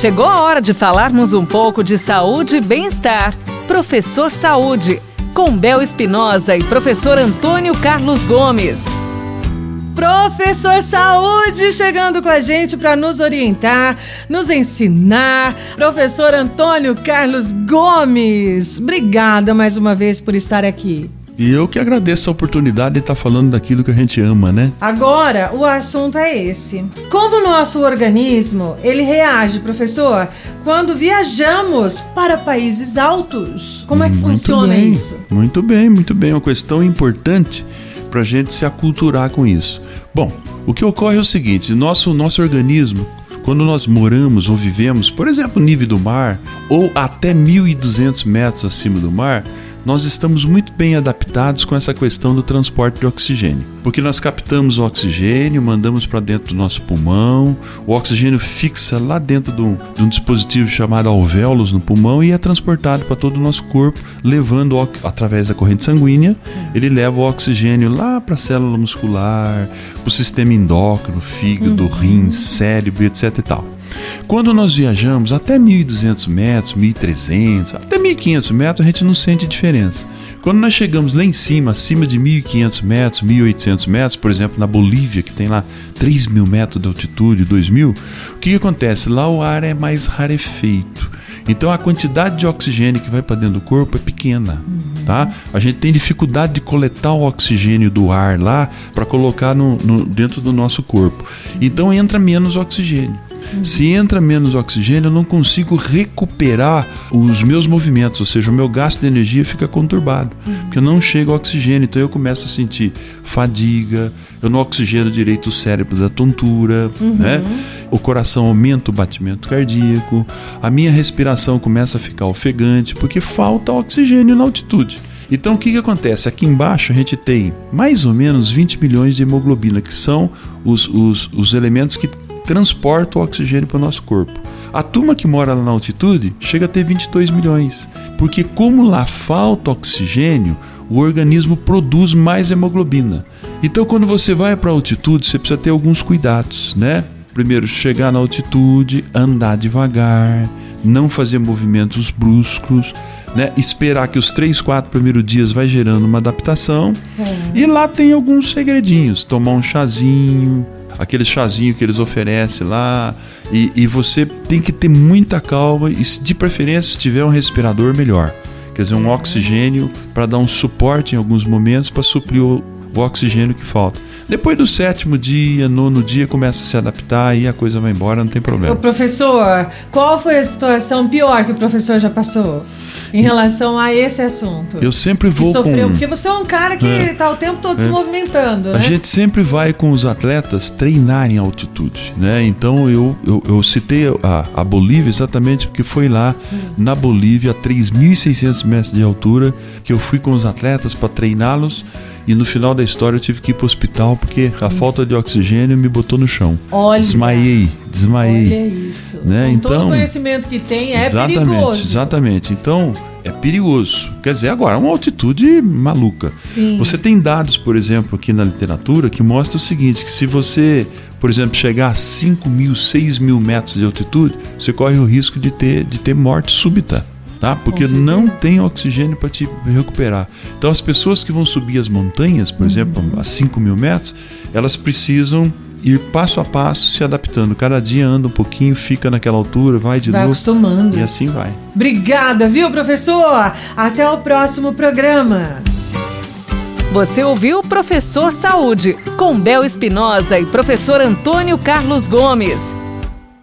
Chegou a hora de falarmos um pouco de saúde e bem-estar. Professor Saúde, com Bel Espinosa e professor Antônio Carlos Gomes. Professor Saúde chegando com a gente para nos orientar, nos ensinar. Professor Antônio Carlos Gomes, obrigada mais uma vez por estar aqui. E eu que agradeço a oportunidade de estar falando daquilo que a gente ama, né? Agora, o assunto é esse. Como o nosso organismo, ele reage, professor, quando viajamos para países altos? Como é que muito funciona bem, isso? Muito bem, muito bem. Uma questão importante para a gente se aculturar com isso. Bom, o que ocorre é o seguinte: nosso, nosso organismo, quando nós moramos ou vivemos, por exemplo, no nível do mar, ou até 1.200 metros acima do mar, nós estamos muito bem adaptados com essa questão do transporte de oxigênio. Porque nós captamos o oxigênio, mandamos para dentro do nosso pulmão, o oxigênio fixa lá dentro de um, de um dispositivo chamado alvéolos no pulmão e é transportado para todo o nosso corpo, levando através da corrente sanguínea, ele leva o oxigênio lá para a célula muscular, para o sistema endócrino, fígado, uhum. rim, cérebro, etc e tal. Quando nós viajamos até 1.200 metros, 1.300, até 1.500 metros, a gente não sente diferença. Quando nós chegamos lá em cima, acima de 1.500 metros, 1.800 metros, por exemplo, na Bolívia, que tem lá 3.000 metros de altitude, 2.000, o que, que acontece? Lá o ar é mais rarefeito. Então a quantidade de oxigênio que vai para dentro do corpo é pequena, tá? A gente tem dificuldade de coletar o oxigênio do ar lá para colocar no, no, dentro do nosso corpo. Então entra menos oxigênio. Se entra menos oxigênio, eu não consigo recuperar os meus movimentos, ou seja, o meu gasto de energia fica conturbado, uhum. porque não chega oxigênio. Então eu começo a sentir fadiga, eu não oxigeno direito o cérebro da tontura, uhum. né? O coração aumenta o batimento cardíaco, a minha respiração começa a ficar ofegante, porque falta oxigênio na altitude. Então o que, que acontece? Aqui embaixo a gente tem mais ou menos 20 milhões de hemoglobina, que são os, os, os elementos que transporta o oxigênio para o nosso corpo. A turma que mora lá na altitude chega a ter 22 milhões, porque como lá falta oxigênio, o organismo produz mais hemoglobina. Então quando você vai para a altitude, você precisa ter alguns cuidados, né? Primeiro, chegar na altitude, andar devagar, não fazer movimentos bruscos, né? Esperar que os três, quatro primeiros dias vai gerando uma adaptação. É. E lá tem alguns segredinhos, tomar um chazinho, aquele chazinho que eles oferecem lá. E, e você tem que ter muita calma e, de preferência, se tiver um respirador, melhor. Quer dizer, um oxigênio para dar um suporte em alguns momentos para suprir o, o oxigênio que falta. Depois do sétimo dia, nono dia, começa a se adaptar e a coisa vai embora, não tem problema. Ô, professor, qual foi a situação pior que o professor já passou? Em relação a esse assunto. Eu sempre vou sofreu, com... Porque você é um cara que está é, o tempo todo é. se movimentando, né? A gente sempre vai com os atletas treinar em altitude, né? Então eu, eu, eu citei a, a, Bolívia exatamente porque foi lá hum. na Bolívia, a 3.600 metros de altura, que eu fui com os atletas para treiná-los e no final da história eu tive que ir para o hospital porque a hum. falta de oxigênio me botou no chão. Olha, desmaiei, desmaiei. Olha isso. Né? Com então, todo o conhecimento que tem é exatamente, perigoso. Exatamente. Então é perigoso. Quer dizer, agora, uma altitude maluca. Sim. Você tem dados, por exemplo, aqui na literatura que mostram o seguinte: que se você, por exemplo, chegar a 5 mil, 6 mil metros de altitude, você corre o risco de ter, de ter morte súbita. Tá? Porque não tem oxigênio para te recuperar. Então, as pessoas que vão subir as montanhas, por uhum. exemplo, a 5 mil metros, elas precisam ir passo a passo se adaptando. Cada dia anda um pouquinho, fica naquela altura, vai de vai novo. acostumando. E assim vai. Obrigada, viu, professor? Até o próximo programa. Você ouviu Professor Saúde, com Bel Espinosa e professor Antônio Carlos Gomes.